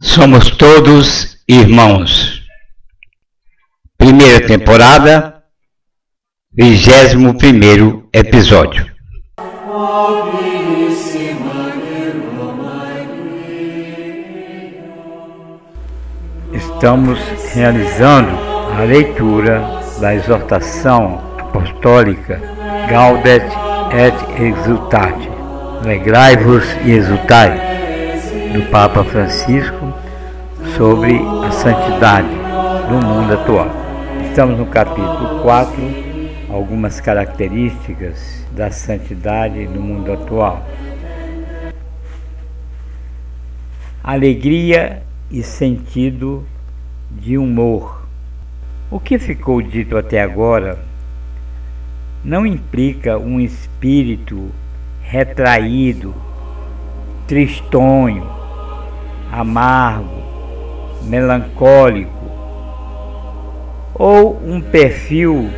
Somos todos irmãos. Primeira temporada, vigésimo primeiro episódio. Estamos realizando a leitura da exortação apostólica Gaudet et Exultate, Alegrai-vos e exultai, do Papa Francisco sobre a santidade no mundo atual. Estamos no capítulo 4, algumas características da santidade no mundo atual. Alegria e sentido de humor. O que ficou dito até agora não implica um espírito retraído, tristonho, amargo, melancólico ou um perfil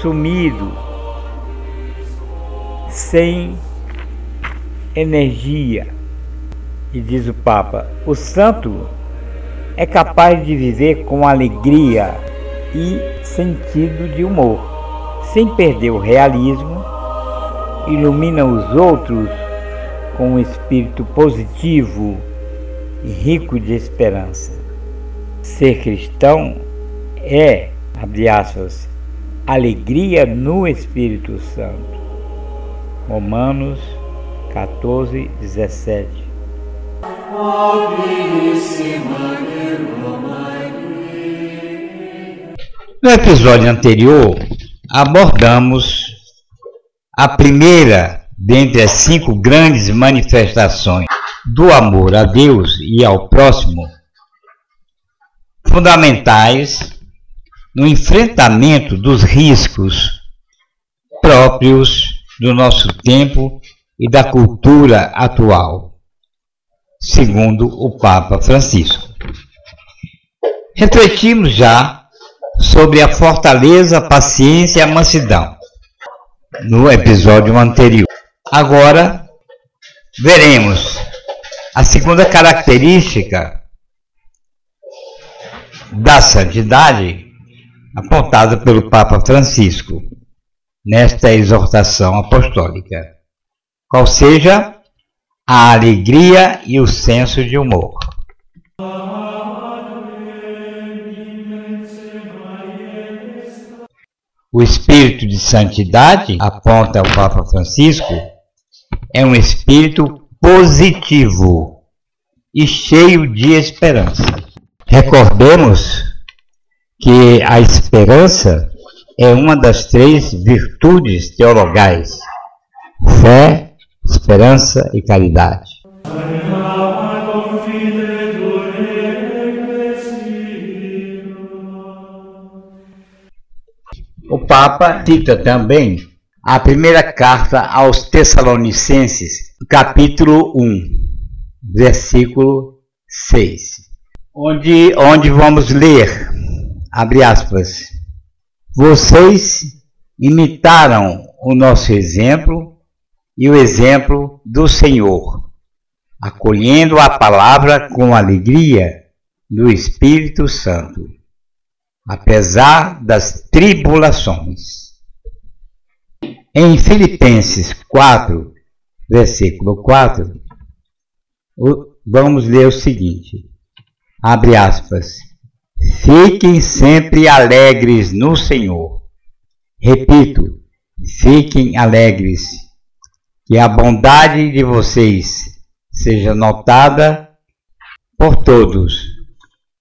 sumido, sem energia. E diz o Papa: o santo é capaz de viver com alegria e sentido de humor, sem perder o realismo, ilumina os outros com um espírito positivo e rico de esperança. Ser cristão é, abre aspas, alegria no Espírito Santo. Romanos 14, 17. No episódio anterior, abordamos a primeira dentre as cinco grandes manifestações do amor a Deus e ao próximo, fundamentais no enfrentamento dos riscos próprios do nosso tempo e da cultura atual, segundo o Papa Francisco. Refletimos já sobre a fortaleza, a paciência e a mansidão no episódio anterior. Agora veremos a segunda característica da santidade apontada pelo Papa Francisco nesta exortação apostólica, qual seja a alegria e o senso de humor. O espírito de santidade, aponta o Papa Francisco, é um espírito positivo e cheio de esperança. Recordemos que a esperança é uma das três virtudes teologais: fé, esperança e caridade. O Papa cita também a primeira carta aos Tessalonicenses, capítulo 1, versículo 6, onde, onde vamos ler, abre aspas, vocês imitaram o nosso exemplo e o exemplo do Senhor, acolhendo a palavra com alegria do Espírito Santo, apesar das tribulações em Filipenses 4, versículo 4, vamos ler o seguinte: abre aspas. Fiquem sempre alegres no Senhor. Repito, fiquem alegres. Que a bondade de vocês seja notada por todos.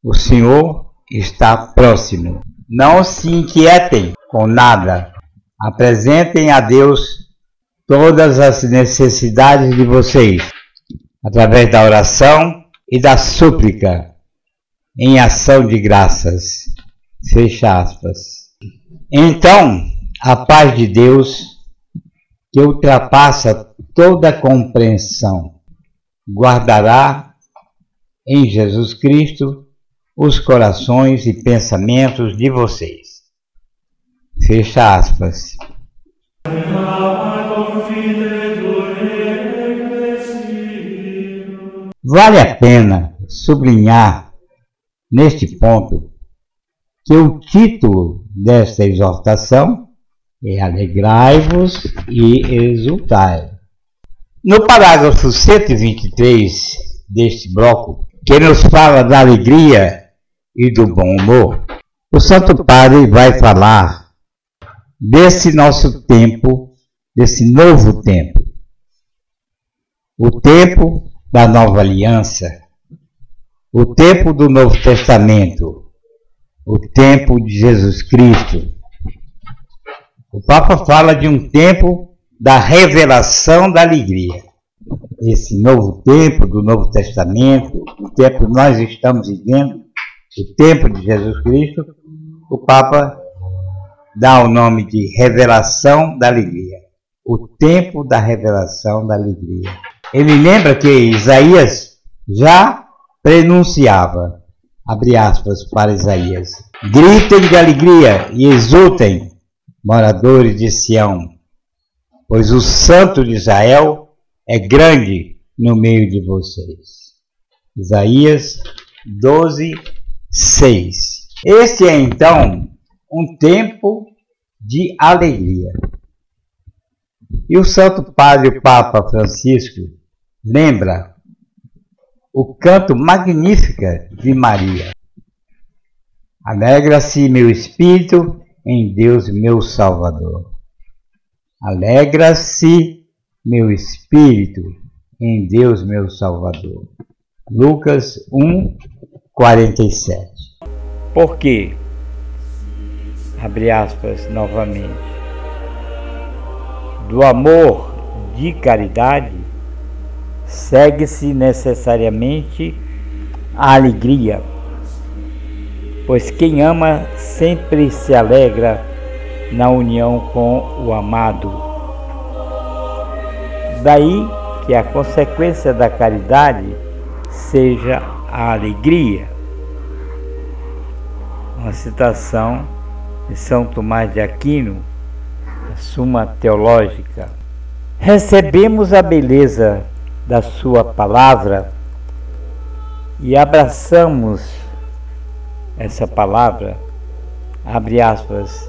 O Senhor está próximo. Não se inquietem com nada Apresentem a Deus todas as necessidades de vocês, através da oração e da súplica, em ação de graças. Fecha aspas. Então, a paz de Deus, que ultrapassa toda compreensão, guardará em Jesus Cristo os corações e pensamentos de vocês. Fecha aspas. Vale a pena sublinhar neste ponto que o título desta exortação é Alegrai-vos e exultai. No parágrafo 123 deste bloco, que nos fala da alegria e do bom humor, o Santo Padre vai falar desse nosso tempo, desse novo tempo. O tempo da nova aliança, o tempo do Novo Testamento, o tempo de Jesus Cristo. O Papa fala de um tempo da revelação da alegria. Esse novo tempo do Novo Testamento, o tempo que nós estamos vivendo, o tempo de Jesus Cristo, o Papa dá o nome de revelação da alegria. O tempo da revelação da alegria. Ele lembra que Isaías já prenunciava, abre aspas para Isaías, gritem de alegria e exultem, moradores de Sião, pois o santo de Israel é grande no meio de vocês. Isaías 12, 6. Este é então um tempo de alegria. E o Santo Padre Papa Francisco lembra o canto Magnífica de Maria. Alegra-se meu espírito em Deus meu Salvador. Alegra-se meu espírito em Deus meu Salvador. Lucas 1, 47. Por quê? abre aspas novamente, do amor de caridade segue-se necessariamente a alegria, pois quem ama sempre se alegra na união com o amado. Daí que a consequência da caridade seja a alegria. Uma citação de São Tomás de Aquino, a Suma Teológica, recebemos a beleza da Sua palavra e abraçamos essa palavra, abre aspas,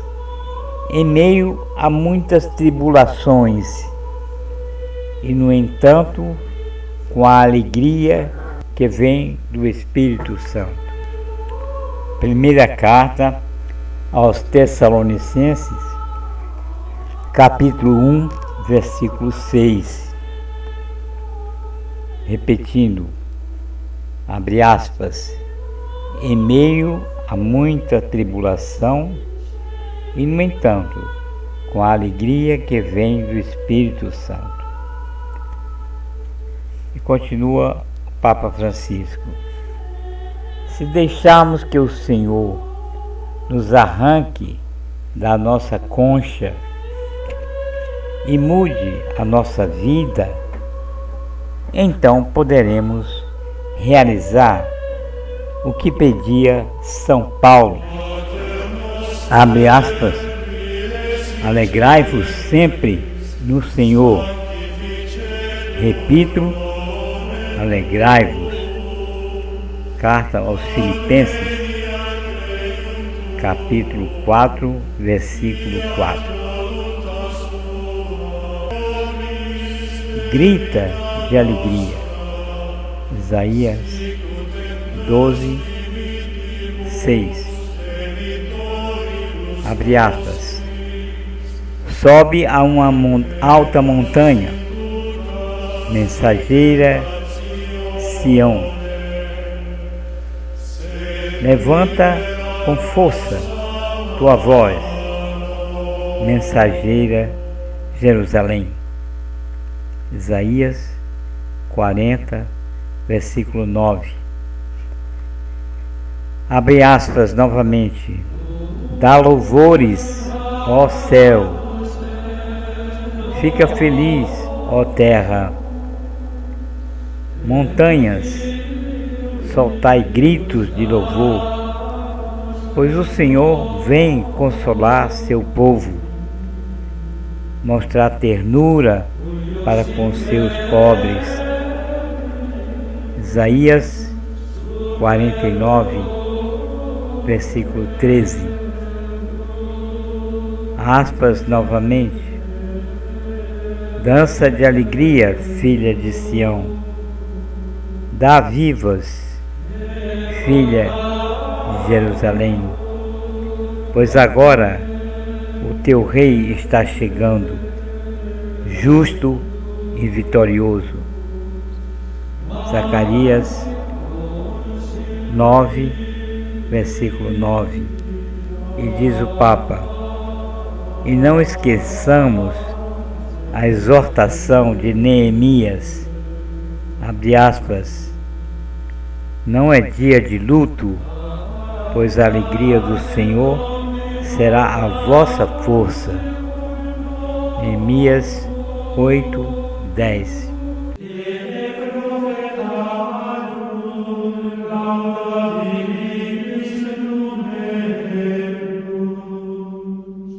em meio a muitas tribulações e, no entanto, com a alegria que vem do Espírito Santo. Primeira carta aos Tessalonicenses, capítulo 1, versículo 6. Repetindo, abre aspas, em meio a muita tribulação, e no entanto, com a alegria que vem do Espírito Santo. E continua Papa Francisco. Se deixarmos que o Senhor nos arranque da nossa concha e mude a nossa vida, então poderemos realizar o que pedia São Paulo. Abre aspas. Alegrai-vos sempre no Senhor. Repito, alegrai-vos. Carta aos Filipenses capítulo 4, versículo 4. Grita de alegria. Isaías 12, 6. Abre aspas. Sobe a uma alta montanha, mensageira Sião. Levanta com força tua voz, mensageira Jerusalém. Isaías 40, versículo 9. Abre aspas novamente. Dá louvores, ó céu. Fica feliz, ó terra. Montanhas, soltai gritos de louvor pois o Senhor vem consolar seu povo, mostrar ternura para com seus pobres. Isaías 49, versículo 13. Aspas novamente. Dança de alegria, filha de Sião. Dá vivas, filha de Jerusalém. Pois agora o teu rei está chegando, justo e vitorioso. Zacarias 9, versículo 9. E diz o Papa: E não esqueçamos a exortação de Neemias, abre aspas, não é dia de luto, pois a alegria do Senhor será a vossa força. Neemias 8, 10